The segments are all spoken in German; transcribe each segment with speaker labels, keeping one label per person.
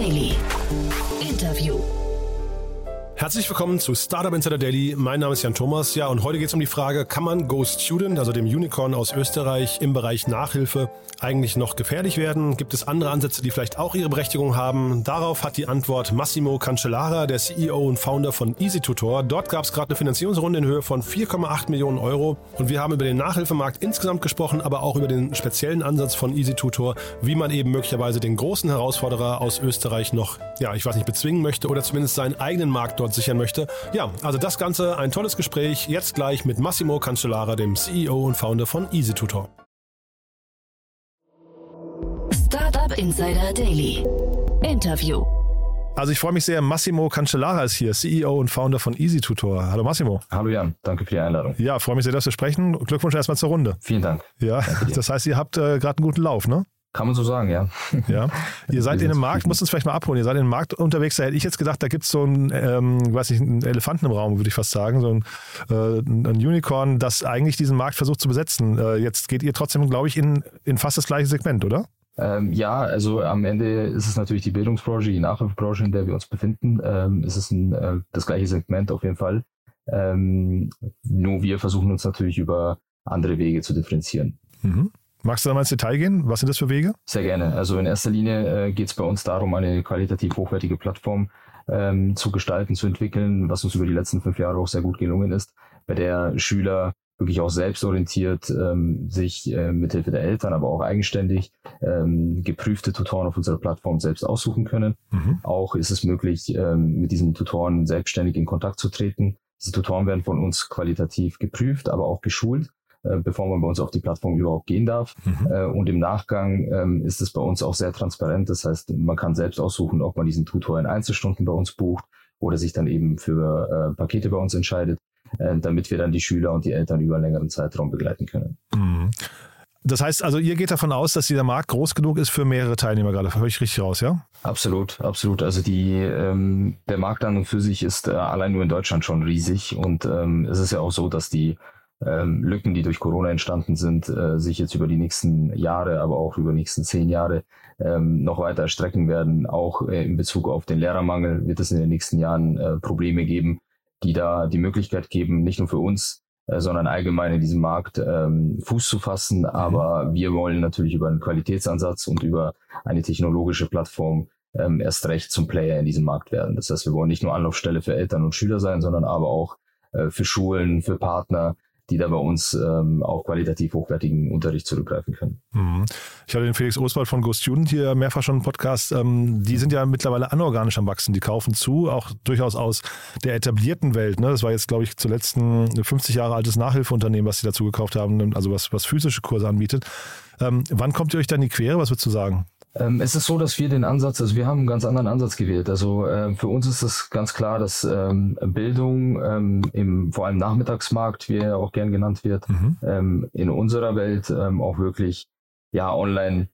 Speaker 1: Daily.
Speaker 2: Herzlich willkommen zu Startup Insider Daily. Mein Name ist Jan Thomas. Ja, und heute geht es um die Frage, kann man Go Student, also dem Unicorn aus Österreich, im Bereich Nachhilfe eigentlich noch gefährlich werden? Gibt es andere Ansätze, die vielleicht auch ihre Berechtigung haben? Darauf hat die Antwort Massimo Cancellara, der CEO und Founder von EasyTutor. Dort gab es gerade eine Finanzierungsrunde in Höhe von 4,8 Millionen Euro. Und wir haben über den Nachhilfemarkt insgesamt gesprochen, aber auch über den speziellen Ansatz von EasyTutor, wie man eben möglicherweise den großen Herausforderer aus Österreich noch, ja, ich weiß nicht, bezwingen möchte oder zumindest seinen eigenen Markt dort sichern möchte. Ja, also das Ganze ein tolles Gespräch. Jetzt gleich mit Massimo Cancellara, dem CEO und Founder von EasyTutor.
Speaker 1: Startup Insider Daily. Interview.
Speaker 2: Also ich freue mich sehr, Massimo Cancellara ist hier, CEO und Founder von EasyTutor. Hallo Massimo.
Speaker 3: Hallo Jan, danke für die Einladung.
Speaker 2: Ja, freue mich sehr, dass wir sprechen. Glückwunsch erstmal zur Runde.
Speaker 3: Vielen Dank.
Speaker 2: Ja, das heißt, ihr habt äh, gerade einen guten Lauf, ne?
Speaker 3: Kann man so sagen, ja.
Speaker 2: Ja. Ihr seid in einem Markt, musst uns vielleicht mal abholen, ihr seid in einem Markt unterwegs, da hätte ich jetzt gedacht, da gibt es so einen, ähm, weiß ich, einen Elefanten im Raum, würde ich fast sagen, so ein, äh, ein Unicorn, das eigentlich diesen Markt versucht zu besetzen. Äh, jetzt geht ihr trotzdem, glaube ich, in, in fast das gleiche Segment, oder?
Speaker 3: Ähm, ja, also am Ende ist es natürlich die Bildungsbranche, die Nachhilfebranche, in der wir uns befinden. Ähm, es ist ein, äh, das gleiche Segment auf jeden Fall. Ähm, nur wir versuchen uns natürlich über andere Wege zu differenzieren.
Speaker 2: Mhm. Magst du da mal ins Detail gehen? Was sind das für Wege?
Speaker 3: Sehr gerne. Also in erster Linie äh, geht es bei uns darum, eine qualitativ hochwertige Plattform ähm, zu gestalten, zu entwickeln, was uns über die letzten fünf Jahre auch sehr gut gelungen ist, bei der Schüler wirklich auch selbstorientiert ähm, sich äh, mithilfe der Eltern, aber auch eigenständig ähm, geprüfte Tutoren auf unserer Plattform selbst aussuchen können. Mhm. Auch ist es möglich, ähm, mit diesen Tutoren selbstständig in Kontakt zu treten. Diese Tutoren werden von uns qualitativ geprüft, aber auch geschult äh, bevor man bei uns auf die Plattform überhaupt gehen darf. Mhm. Äh, und im Nachgang ähm, ist es bei uns auch sehr transparent. Das heißt, man kann selbst aussuchen, ob man diesen Tutor in Einzelstunden bei uns bucht oder sich dann eben für äh, Pakete bei uns entscheidet, äh, damit wir dann die Schüler und die Eltern über einen längeren Zeitraum begleiten können.
Speaker 2: Mhm. Das heißt also, ihr geht davon aus, dass dieser Markt groß genug ist für mehrere Teilnehmer gerade. Höre ich richtig raus, ja?
Speaker 3: Absolut, absolut. Also die, ähm, der Markt an und für sich ist äh, allein nur in Deutschland schon riesig. Und ähm, es ist ja auch so, dass die ähm, Lücken, die durch Corona entstanden sind, äh, sich jetzt über die nächsten Jahre, aber auch über die nächsten zehn Jahre ähm, noch weiter erstrecken werden. Auch äh, in Bezug auf den Lehrermangel wird es in den nächsten Jahren äh, Probleme geben, die da die Möglichkeit geben, nicht nur für uns, äh, sondern allgemein in diesem Markt ähm, Fuß zu fassen. Mhm. Aber wir wollen natürlich über einen Qualitätsansatz und über eine technologische Plattform ähm, erst recht zum Player in diesem Markt werden. Das heißt, wir wollen nicht nur Anlaufstelle für Eltern und Schüler sein, sondern aber auch äh, für Schulen, für Partner, die da bei uns ähm, auf qualitativ hochwertigen Unterricht zurückgreifen können.
Speaker 2: Mhm. Ich hatte den Felix Oswald von Go Student hier mehrfach schon im Podcast. Ähm, die sind ja mittlerweile anorganisch am Wachsen. Die kaufen zu, auch durchaus aus der etablierten Welt. Ne? Das war jetzt, glaube ich, zuletzt ein 50 Jahre altes Nachhilfeunternehmen, was sie dazu gekauft haben, also was, was physische Kurse anbietet. Ähm, wann kommt ihr euch dann in die Quere? Was würdest du sagen?
Speaker 3: Ähm, es ist so, dass wir den Ansatz, also wir haben einen ganz anderen Ansatz gewählt. Also äh, für uns ist es ganz klar, dass ähm, Bildung ähm, im vor allem Nachmittagsmarkt, wie er auch gern genannt wird, mhm. ähm, in unserer Welt ähm, auch wirklich ja online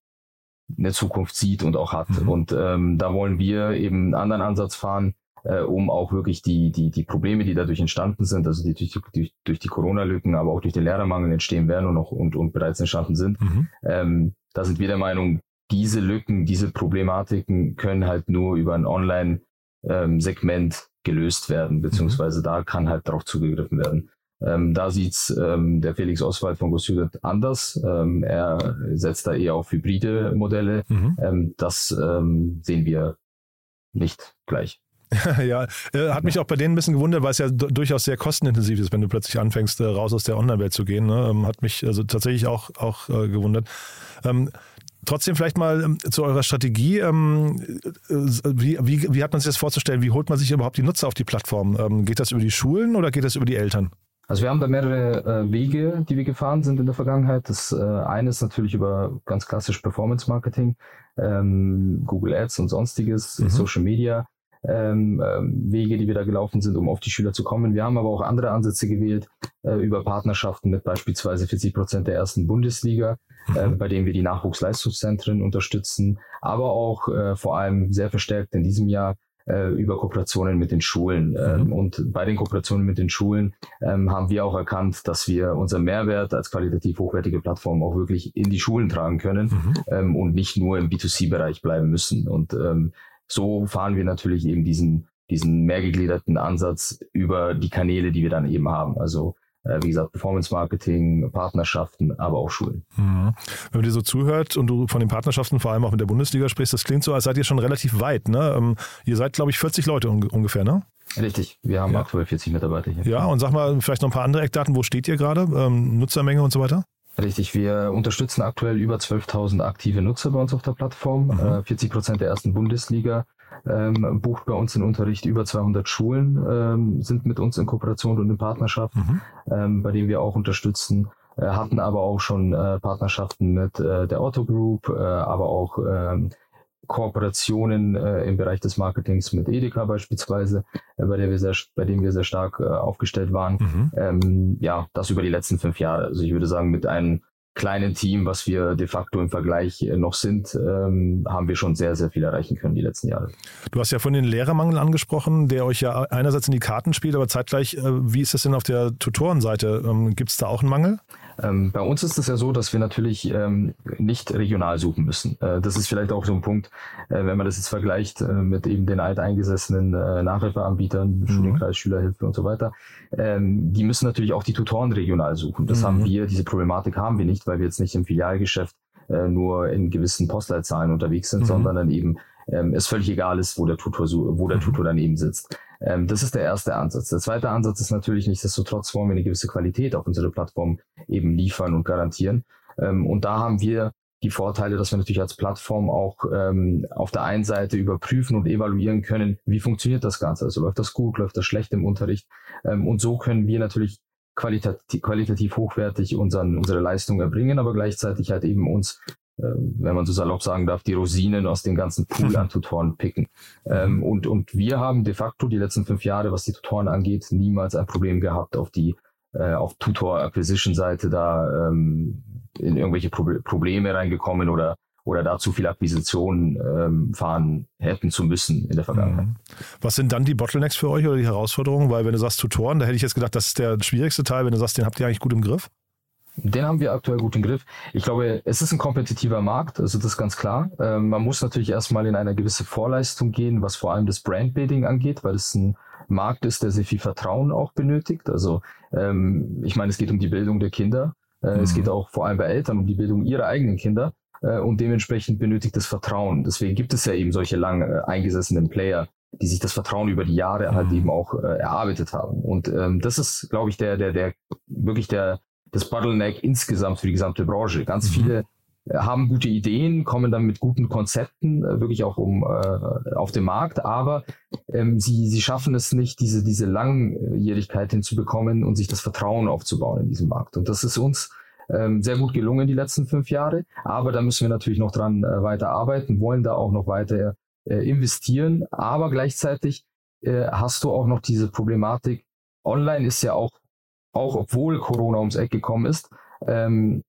Speaker 3: eine Zukunft sieht und auch hat. Mhm. Und ähm, da wollen wir eben einen anderen Ansatz fahren, äh, um auch wirklich die, die, die Probleme, die dadurch entstanden sind, also die durch, durch, durch die Corona-Lücken, aber auch durch den Lehrermangel entstehen werden und auch und, und bereits entstanden sind. Mhm. Da sind wir der Meinung, diese Lücken, diese Problematiken können halt nur über ein Online-Segment ähm, gelöst werden, beziehungsweise da kann halt darauf zugegriffen werden. Ähm, da sieht's ähm, der Felix Oswald von GoStudent anders. Ähm, er setzt da eher auf hybride Modelle. Mhm. Ähm, das ähm, sehen wir nicht gleich.
Speaker 2: ja, äh, hat mich auch bei denen ein bisschen gewundert, weil es ja durchaus sehr kostenintensiv ist, wenn du plötzlich anfängst, äh, raus aus der Online-Welt zu gehen. Ne? Hat mich also tatsächlich auch, auch äh, gewundert. Trotzdem vielleicht mal ähm, zu eurer Strategie. Ähm, äh, wie, wie, wie, hat man sich das vorzustellen? Wie holt man sich überhaupt die Nutzer auf die Plattform? Ähm, geht das über die Schulen oder geht das über die Eltern?
Speaker 3: Also wir haben da mehrere äh, Wege, die wir gefahren sind in der Vergangenheit. Das äh, eine ist natürlich über ganz klassisch Performance Marketing, Google Ads und sonstiges, mhm. Social Media ähm, ähm, Wege, die wir da gelaufen sind, um auf die Schüler zu kommen. Wir haben aber auch andere Ansätze gewählt äh, über Partnerschaften mit beispielsweise 40 Prozent der ersten Bundesliga, äh, mhm. bei denen wir die Nachwuchsleistungszentren unterstützen, aber auch äh, vor allem sehr verstärkt in diesem Jahr äh, über Kooperationen mit den Schulen. Ähm, mhm. Und bei den Kooperationen mit den Schulen ähm, haben wir auch erkannt, dass wir unser Mehrwert als qualitativ hochwertige Plattform auch wirklich in die Schulen tragen können mhm. ähm, und nicht nur im B2C-Bereich bleiben müssen. Und ähm, so fahren wir natürlich eben diesen, diesen mehrgegliederten Ansatz über die Kanäle, die wir dann eben haben. Also äh, wie gesagt, Performance Marketing, Partnerschaften, aber auch Schulen. Mhm.
Speaker 2: Wenn man dir so zuhört und du von den Partnerschaften vor allem auch mit der Bundesliga sprichst, das klingt so, als seid ihr schon relativ weit. Ne? Ähm, ihr seid, glaube ich, 40 Leute un ungefähr, ne?
Speaker 3: Richtig, wir haben ja. aktuell 40 Mitarbeiter hier.
Speaker 2: Ja, und sag mal vielleicht noch ein paar andere Eckdaten. Wo steht ihr gerade? Ähm, Nutzermenge und so weiter?
Speaker 3: Richtig, wir unterstützen aktuell über 12.000 aktive Nutzer bei uns auf der Plattform. Mhm. Äh, 40 Prozent der ersten Bundesliga ähm, bucht bei uns den Unterricht. Über 200 Schulen ähm, sind mit uns in Kooperation und in Partnerschaft, mhm. ähm, bei denen wir auch unterstützen. Äh, hatten aber auch schon äh, Partnerschaften mit äh, der Otto Group, äh, aber auch ähm, Kooperationen äh, im Bereich des Marketings mit Edeka beispielsweise, äh, bei, der wir sehr, bei dem wir sehr stark äh, aufgestellt waren. Mhm. Ähm, ja, das über die letzten fünf Jahre. Also ich würde sagen, mit einem kleinen Team, was wir de facto im Vergleich äh, noch sind, ähm, haben wir schon sehr, sehr viel erreichen können die letzten Jahre.
Speaker 2: Du hast ja von den Lehrermangel angesprochen, der euch ja einerseits in die Karten spielt, aber zeitgleich, äh, wie ist das denn auf der Tutorenseite? Ähm, Gibt es da auch einen Mangel?
Speaker 3: Ähm, bei uns ist es ja so, dass wir natürlich ähm, nicht regional suchen müssen. Äh, das ist vielleicht auch so ein Punkt, äh, wenn man das jetzt vergleicht äh, mit eben den alteingesessenen äh, Nachhilfeanbietern, mhm. Studienkreis, Schülerhilfe und so weiter. Ähm, die müssen natürlich auch die Tutoren regional suchen. Das mhm. haben wir, diese Problematik haben wir nicht, weil wir jetzt nicht im Filialgeschäft äh, nur in gewissen Postleitzahlen unterwegs sind, mhm. sondern dann eben ähm, es völlig egal ist, wo der Tutor, wo der mhm. Tutor dann eben sitzt. Ähm, das ist der erste Ansatz. Der zweite Ansatz ist natürlich nichtsdestotrotz wollen wir eine gewisse Qualität auf unsere Plattform eben liefern und garantieren. Ähm, und da haben wir die Vorteile, dass wir natürlich als Plattform auch ähm, auf der einen Seite überprüfen und evaluieren können, wie funktioniert das Ganze. Also läuft das gut, läuft das schlecht im Unterricht. Ähm, und so können wir natürlich qualitativ, qualitativ hochwertig unseren, unsere Leistung erbringen, aber gleichzeitig halt eben uns wenn man so salopp sagen darf, die Rosinen aus dem ganzen Pool an Tutoren picken. Ähm, und, und wir haben de facto die letzten fünf Jahre, was die Tutoren angeht, niemals ein Problem gehabt, auf die äh, auf Tutor-Acquisition-Seite da ähm, in irgendwelche Pro Probleme reingekommen oder oder da zu viel Akquisition ähm, fahren hätten zu müssen in der Vergangenheit. Mhm.
Speaker 2: Was sind dann die Bottlenecks für euch oder die Herausforderungen? Weil wenn du sagst Tutoren, da hätte ich jetzt gedacht, das ist der schwierigste Teil. Wenn du sagst, den habt ihr eigentlich gut im Griff?
Speaker 3: Den haben wir aktuell gut im Griff. Ich glaube, es ist ein kompetitiver Markt, also das ist ganz klar. Ähm, man muss natürlich erstmal in eine gewisse Vorleistung gehen, was vor allem das Brandbuilding angeht, weil es ein Markt ist, der sehr viel Vertrauen auch benötigt. Also ähm, ich meine, es geht um die Bildung der Kinder. Äh, mhm. Es geht auch vor allem bei Eltern um die Bildung ihrer eigenen Kinder. Äh, und dementsprechend benötigt es Vertrauen. Deswegen gibt es ja eben solche lang äh, eingesessenen Player, die sich das Vertrauen über die Jahre halt mhm. eben auch äh, erarbeitet haben. Und ähm, das ist, glaube ich, der, der, der wirklich der das Bottleneck insgesamt für die gesamte Branche. Ganz mhm. viele äh, haben gute Ideen, kommen dann mit guten Konzepten äh, wirklich auch um äh, auf den Markt, aber ähm, sie, sie schaffen es nicht, diese, diese Langjährigkeit hinzubekommen und sich das Vertrauen aufzubauen in diesem Markt. Und das ist uns ähm, sehr gut gelungen die letzten fünf Jahre, aber da müssen wir natürlich noch dran äh, weiter arbeiten, wollen da auch noch weiter äh, investieren, aber gleichzeitig äh, hast du auch noch diese Problematik, online ist ja auch auch obwohl Corona ums Eck gekommen ist, ähm,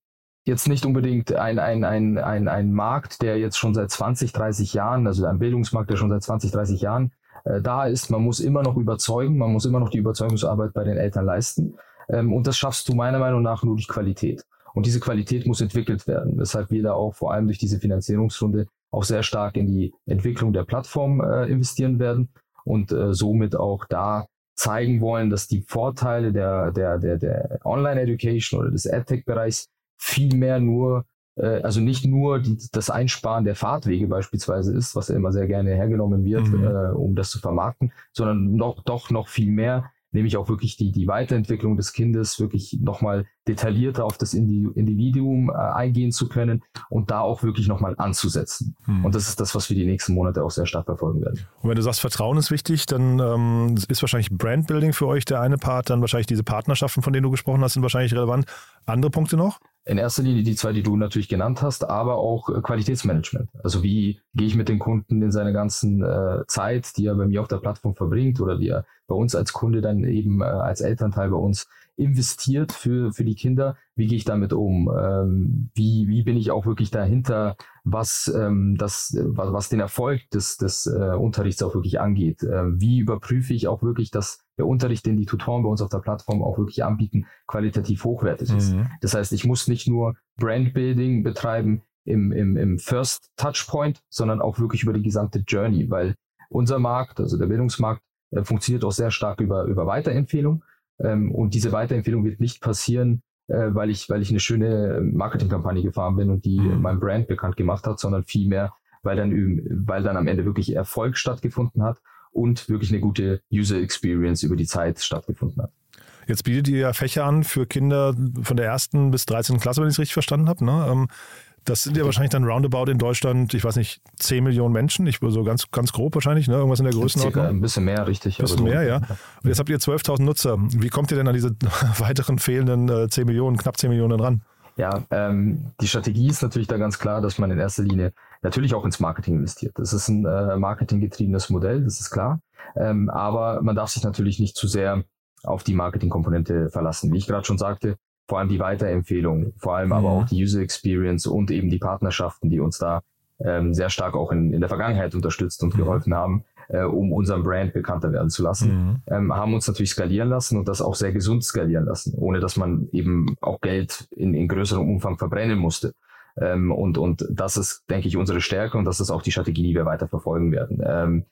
Speaker 3: jetzt nicht unbedingt ein, ein, ein, ein, ein Markt, der jetzt schon seit 20, 30 Jahren, also ein Bildungsmarkt, der schon seit 20, 30 Jahren äh, da ist. Man muss immer noch überzeugen, man muss immer noch die Überzeugungsarbeit bei den Eltern leisten. Ähm, und das schaffst du meiner Meinung nach nur durch Qualität. Und diese Qualität muss entwickelt werden, weshalb wir da auch vor allem durch diese Finanzierungsrunde auch sehr stark in die Entwicklung der Plattform äh, investieren werden und äh, somit auch da zeigen wollen, dass die Vorteile der, der, der, der Online-Education oder des EdTech-Bereichs viel mehr nur, äh, also nicht nur die, das Einsparen der Fahrtwege beispielsweise ist, was ja immer sehr gerne hergenommen wird, mhm. äh, um das zu vermarkten, sondern noch, doch noch viel mehr nämlich auch wirklich die, die Weiterentwicklung des Kindes wirklich nochmal detaillierter auf das Individuum äh, eingehen zu können und da auch wirklich nochmal anzusetzen. Hm. Und das ist das, was wir die nächsten Monate auch sehr stark verfolgen werden.
Speaker 2: Und wenn du sagst, Vertrauen ist wichtig, dann ähm, ist wahrscheinlich Brandbuilding für euch der eine Part, dann wahrscheinlich diese Partnerschaften, von denen du gesprochen hast, sind wahrscheinlich relevant. Andere Punkte noch?
Speaker 3: In erster Linie die zwei, die du natürlich genannt hast, aber auch äh, Qualitätsmanagement. Also wie gehe ich mit dem Kunden in seiner ganzen äh, Zeit, die er bei mir auf der Plattform verbringt oder die er bei uns als Kunde dann eben äh, als Elternteil bei uns investiert für, für die Kinder. Wie gehe ich damit um? Ähm, wie, wie bin ich auch wirklich dahinter, was, ähm, das, was, was den Erfolg des, des äh, Unterrichts auch wirklich angeht? Äh, wie überprüfe ich auch wirklich, dass der Unterricht, den die Tutoren bei uns auf der Plattform auch wirklich anbieten, qualitativ hochwertig ist? Mhm. Das heißt, ich muss nicht nur Brandbuilding betreiben, im, im, im First Touchpoint, sondern auch wirklich über die gesamte Journey, weil unser Markt, also der Bildungsmarkt, äh, funktioniert auch sehr stark über, über Weiterempfehlung. Ähm, und diese Weiterempfehlung wird nicht passieren, äh, weil, ich, weil ich eine schöne Marketingkampagne gefahren bin und die mhm. mein Brand bekannt gemacht hat, sondern vielmehr, weil dann, weil dann am Ende wirklich Erfolg stattgefunden hat und wirklich eine gute User Experience über die Zeit stattgefunden hat.
Speaker 2: Jetzt bietet ihr ja Fächer an für Kinder von der ersten bis 13. Klasse, wenn ich es richtig verstanden habe. Ne? Das sind ja wahrscheinlich dann roundabout in Deutschland, ich weiß nicht, 10 Millionen Menschen, ich so ganz, ganz grob wahrscheinlich, ne? irgendwas in der Größenordnung.
Speaker 3: Ein bisschen mehr, richtig.
Speaker 2: Ein bisschen mehr, ja. Und jetzt habt ihr 12.000 Nutzer. Wie kommt ihr denn an diese weiteren fehlenden äh, 10 Millionen, knapp 10 Millionen ran?
Speaker 3: Ja, ähm, die Strategie ist natürlich da ganz klar, dass man in erster Linie natürlich auch ins Marketing investiert. Das ist ein äh, marketinggetriebenes Modell, das ist klar. Ähm, aber man darf sich natürlich nicht zu sehr auf die Marketingkomponente verlassen. Wie ich gerade schon sagte, vor allem die Weiterempfehlung, vor allem mhm. aber auch die User Experience und eben die Partnerschaften, die uns da ähm, sehr stark auch in, in der Vergangenheit unterstützt und mhm. geholfen haben, äh, um unseren Brand bekannter werden zu lassen, mhm. ähm, haben uns natürlich skalieren lassen und das auch sehr gesund skalieren lassen, ohne dass man eben auch Geld in, in größerem Umfang verbrennen musste. Ähm, und, und das ist, denke ich, unsere Stärke und das ist auch die Strategie, die wir weiter verfolgen werden. Ähm,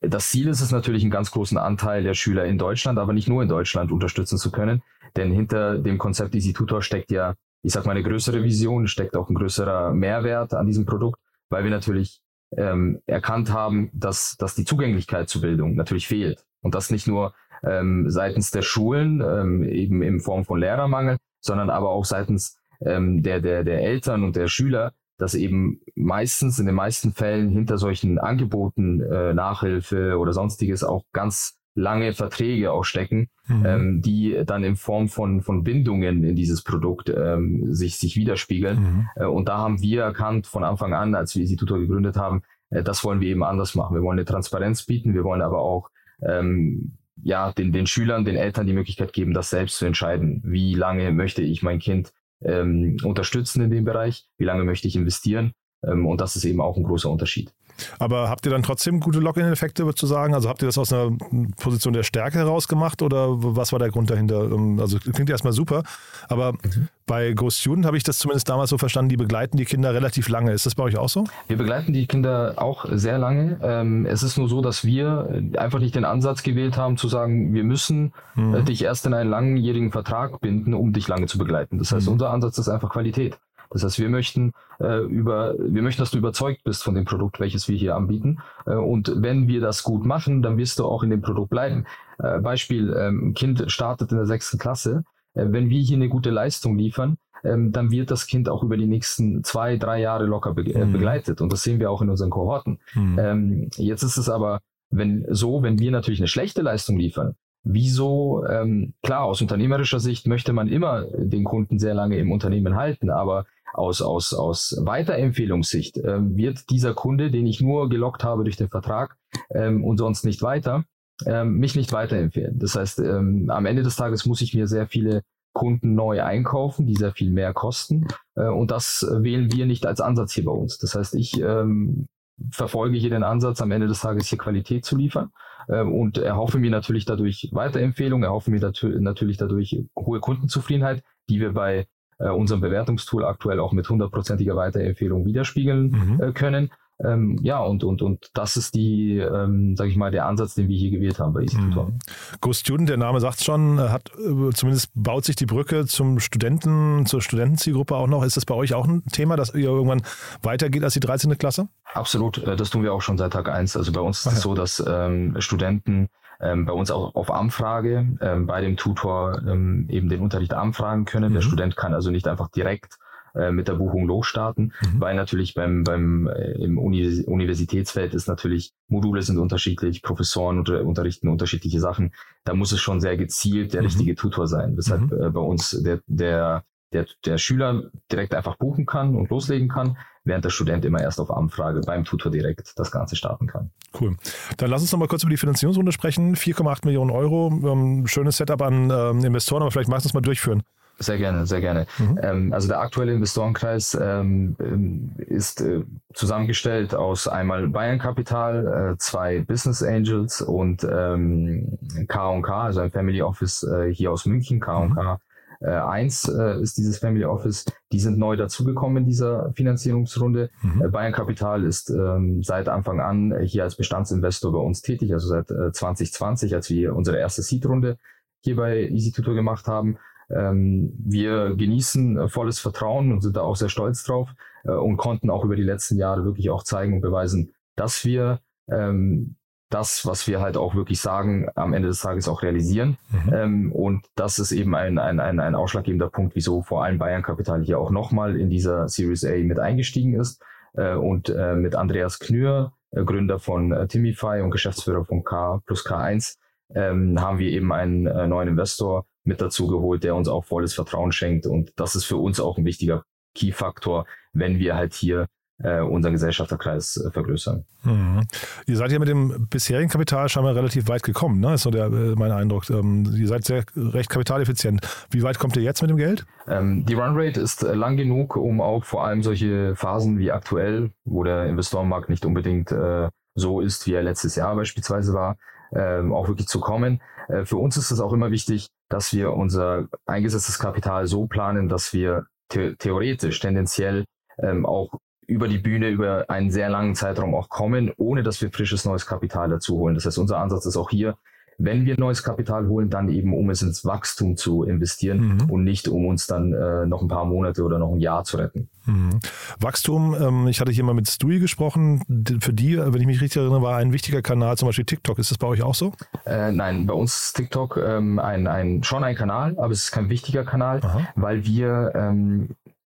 Speaker 3: das Ziel ist es natürlich, einen ganz großen Anteil der Schüler in Deutschland, aber nicht nur in Deutschland unterstützen zu können. Denn hinter dem Konzept Easy Tutor steckt ja, ich sag mal, eine größere Vision, steckt auch ein größerer Mehrwert an diesem Produkt, weil wir natürlich ähm, erkannt haben, dass, dass die Zugänglichkeit zur Bildung natürlich fehlt. Und das nicht nur ähm, seitens der Schulen, ähm, eben in Form von Lehrermangel, sondern aber auch seitens ähm, der, der, der Eltern und der Schüler, dass eben meistens, in den meisten Fällen hinter solchen Angeboten, äh, Nachhilfe oder sonstiges auch ganz lange Verträge auch stecken, mhm. ähm, die dann in Form von, von Bindungen in dieses Produkt ähm, sich, sich widerspiegeln. Mhm. Äh, und da haben wir erkannt von Anfang an, als wir Institutor gegründet haben, äh, das wollen wir eben anders machen. Wir wollen eine Transparenz bieten, wir wollen aber auch ähm, ja, den, den Schülern, den Eltern die Möglichkeit geben, das selbst zu entscheiden. Wie lange möchte ich mein Kind ähm, unterstützen in dem Bereich? Wie lange möchte ich investieren? Ähm, und das ist eben auch ein großer Unterschied.
Speaker 2: Aber habt ihr dann trotzdem gute Login-Effekte zu sagen? Also habt ihr das aus einer Position der Stärke heraus gemacht oder was war der Grund dahinter? Ähm, also klingt erstmal super, aber mhm. bei Go Student habe ich das zumindest damals so verstanden, die begleiten die Kinder relativ lange. Ist das bei euch auch so?
Speaker 3: Wir begleiten die Kinder auch sehr lange. Ähm, es ist nur so, dass wir einfach nicht den Ansatz gewählt haben zu sagen, wir müssen mhm. Äh, dich erst in einen langjährigen Vertrag binden, um dich lange zu begleiten. Das heißt, mhm. unser Ansatz ist einfach Qualität. Das heißt, wir möchten äh, über, wir möchten, dass du überzeugt bist von dem Produkt, welches wir hier anbieten. Äh, und wenn wir das gut machen, dann wirst du auch in dem Produkt bleiben. Äh, Beispiel, ähm, ein Kind startet in der sechsten Klasse. Äh, wenn wir hier eine gute Leistung liefern, ähm, dann wird das Kind auch über die nächsten zwei, drei Jahre locker be äh, mhm. begleitet. Und das sehen wir auch in unseren Kohorten. Mhm. Ähm, jetzt ist es aber wenn so, wenn wir natürlich eine schlechte Leistung liefern, wieso, ähm, klar, aus unternehmerischer Sicht möchte man immer den Kunden sehr lange im Unternehmen halten, aber aus, aus, aus Weiterempfehlungssicht ähm, wird dieser Kunde, den ich nur gelockt habe durch den Vertrag ähm, und sonst nicht weiter, ähm, mich nicht weiterempfehlen. Das heißt, ähm, am Ende des Tages muss ich mir sehr viele Kunden neu einkaufen, die sehr viel mehr kosten. Äh, und das wählen wir nicht als Ansatz hier bei uns. Das heißt, ich ähm, verfolge hier den Ansatz, am Ende des Tages hier Qualität zu liefern äh, und erhoffe mir natürlich dadurch Weiterempfehlungen, erhoffe mir natürlich dadurch hohe Kundenzufriedenheit, die wir bei äh, unserem Bewertungstool aktuell auch mit hundertprozentiger Weiterempfehlung widerspiegeln mhm. äh, können. Ähm, ja, und, und, und das ist die, ähm, sage ich mal, der Ansatz, den wir hier gewählt haben bei Easy Tutor. Mhm.
Speaker 2: Go Student, der Name sagt schon, hat äh, zumindest baut sich die Brücke zum Studenten, zur Studentenzielgruppe auch noch. Ist das bei euch auch ein Thema, dass ihr irgendwann weitergeht als die 13. Klasse?
Speaker 3: Absolut, äh, das tun wir auch schon seit Tag 1. Also bei uns ist es so, dass ähm, Studenten ähm, bei uns auch auf Anfrage ähm, bei dem Tutor ähm, eben den Unterricht anfragen können. Mhm. Der Student kann also nicht einfach direkt äh, mit der Buchung losstarten, mhm. weil natürlich beim, beim äh, im Uni Universitätsfeld ist natürlich Module sind unterschiedlich, Professoren unter, unterrichten unterschiedliche Sachen. Da muss es schon sehr gezielt der mhm. richtige Tutor sein, weshalb mhm. äh, bei uns der, der der, der Schüler direkt einfach buchen kann und loslegen kann, während der Student immer erst auf Anfrage beim Tutor direkt das Ganze starten kann.
Speaker 2: Cool. Dann lass uns noch mal kurz über die Finanzierungsrunde sprechen. 4,8 Millionen Euro, ähm, schönes Setup an ähm, Investoren, aber vielleicht magst du es mal durchführen.
Speaker 3: Sehr gerne, sehr gerne. Mhm. Ähm, also der aktuelle Investorenkreis ähm, ähm ist äh, zusammengestellt aus einmal Bayern Capital, äh, zwei Business Angels und ähm, K&K, also ein Family Office äh, hier aus München, K&K äh, 1 äh, ist dieses Family Office. Die sind neu dazugekommen in dieser Finanzierungsrunde. Mhm. Äh, Bayern Capital ist ähm, seit Anfang an hier als Bestandsinvestor bei uns tätig, also seit äh, 2020, als wir unsere erste Seed-Runde hier bei Easy Tutor gemacht haben. Ähm, wir genießen äh, volles Vertrauen und sind da auch sehr stolz drauf äh, und konnten auch über die letzten Jahre wirklich auch zeigen und beweisen, dass wir ähm, das, was wir halt auch wirklich sagen, am Ende des Tages auch realisieren. Mhm. Ähm, und das ist eben ein, ein, ein, ein ausschlaggebender Punkt, wieso vor allem Bayern Capital hier auch nochmal in dieser Series A mit eingestiegen ist. Äh, und äh, mit Andreas Knür, äh, Gründer von äh, Timify und Geschäftsführer von K plus K1, ähm, haben wir eben einen neuen Investor mit dazu geholt, der uns auch volles Vertrauen schenkt. Und das ist für uns auch ein wichtiger Key-Faktor, wenn wir halt hier äh, unseren Gesellschafterkreis äh, vergrößern.
Speaker 2: Mhm. Ihr seid ja mit dem bisherigen Kapital scheinbar relativ weit gekommen, ne? ist so der, äh, mein Eindruck. Ähm, ihr seid sehr recht kapitaleffizient. Wie weit kommt ihr jetzt mit dem Geld?
Speaker 3: Ähm, die Runrate ist äh, lang genug, um auch vor allem solche Phasen wie aktuell, wo der Investorenmarkt nicht unbedingt äh, so ist, wie er letztes Jahr beispielsweise war, ähm, auch wirklich zu kommen. Äh, für uns ist es auch immer wichtig, dass wir unser eingesetztes Kapital so planen, dass wir the theoretisch tendenziell ähm, auch über die Bühne über einen sehr langen Zeitraum auch kommen, ohne dass wir frisches neues Kapital dazu holen. Das heißt, unser Ansatz ist auch hier, wenn wir neues Kapital holen, dann eben um es ins Wachstum zu investieren mhm. und nicht um uns dann äh, noch ein paar Monate oder noch ein Jahr zu retten.
Speaker 2: Mhm. Wachstum, ähm, ich hatte hier mal mit Stui gesprochen. Für die, wenn ich mich richtig erinnere, war ein wichtiger Kanal zum Beispiel TikTok. Ist das bei euch auch so?
Speaker 3: Äh, nein, bei uns ist TikTok ähm, ein, ein, schon ein Kanal, aber es ist kein wichtiger Kanal, Aha. weil wir, ähm,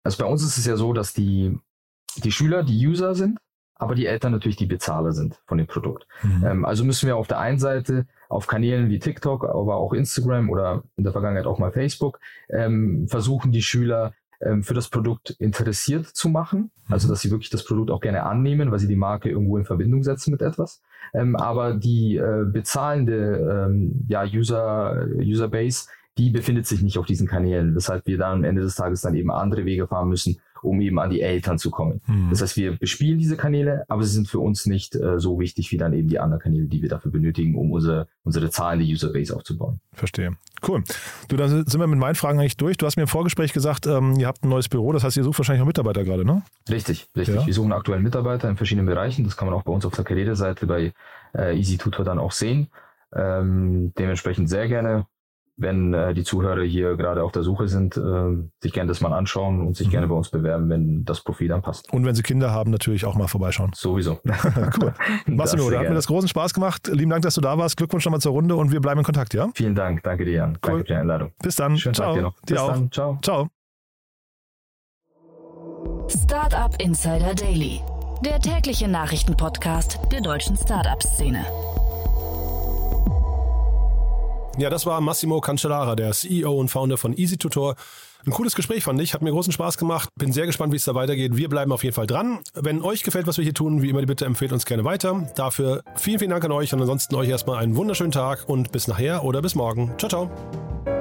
Speaker 3: also bei uns ist es ja so, dass die die Schüler die User sind, aber die Eltern natürlich die Bezahler sind von dem Produkt. Mhm. Ähm, also müssen wir auf der einen Seite auf Kanälen wie TikTok, aber auch Instagram oder in der Vergangenheit auch mal Facebook ähm, versuchen, die Schüler ähm, für das Produkt interessiert zu machen. Also mhm. dass sie wirklich das Produkt auch gerne annehmen, weil sie die Marke irgendwo in Verbindung setzen mit etwas. Ähm, aber die äh, bezahlende ähm, ja, User, User Base, die befindet sich nicht auf diesen Kanälen, weshalb wir dann am Ende des Tages dann eben andere Wege fahren müssen, um eben an die Eltern zu kommen. Mhm. Das heißt, wir bespielen diese Kanäle, aber sie sind für uns nicht äh, so wichtig wie dann eben die anderen Kanäle, die wir dafür benötigen, um unsere, unsere zahlende Userbase aufzubauen.
Speaker 2: Verstehe. Cool. Du, dann sind wir mit meinen Fragen eigentlich durch. Du hast mir im Vorgespräch gesagt, ähm, ihr habt ein neues Büro, das heißt, ihr sucht wahrscheinlich auch Mitarbeiter gerade, ne?
Speaker 3: Richtig, richtig. Ja. Wir suchen aktuell Mitarbeiter in verschiedenen Bereichen. Das kann man auch bei uns auf der Karriereseite bei äh, Easy Tutor dann auch sehen. Ähm, dementsprechend sehr gerne wenn äh, die Zuhörer hier gerade auf der Suche sind, äh, sich gerne das mal anschauen und sich mhm. gerne bei uns bewerben, wenn das Profil dann passt.
Speaker 2: Und wenn sie Kinder haben, natürlich auch mal vorbeischauen.
Speaker 3: Sowieso.
Speaker 2: cool. Massimo, da hat mir das großen Spaß gemacht. Lieben Dank, dass du da warst. Glückwunsch nochmal zur Runde und wir bleiben in Kontakt, ja?
Speaker 3: Vielen Dank. Danke dir, Jan. Cool. Danke für die Einladung.
Speaker 2: Bis dann.
Speaker 3: Schönen Ciao. Tag dir noch.
Speaker 2: Dir Bis auch. dann. Ciao. Ciao.
Speaker 1: Startup Insider Daily. Der tägliche Nachrichtenpodcast der deutschen Startup-Szene.
Speaker 2: Ja, das war Massimo Cancellara, der CEO und Founder von EasyTutor. Ein cooles Gespräch fand ich, hat mir großen Spaß gemacht. Bin sehr gespannt, wie es da weitergeht. Wir bleiben auf jeden Fall dran. Wenn euch gefällt, was wir hier tun, wie immer die Bitte empfehlt uns gerne weiter. Dafür vielen, vielen Dank an euch und ansonsten euch erstmal einen wunderschönen Tag und bis nachher oder bis morgen. Ciao, ciao.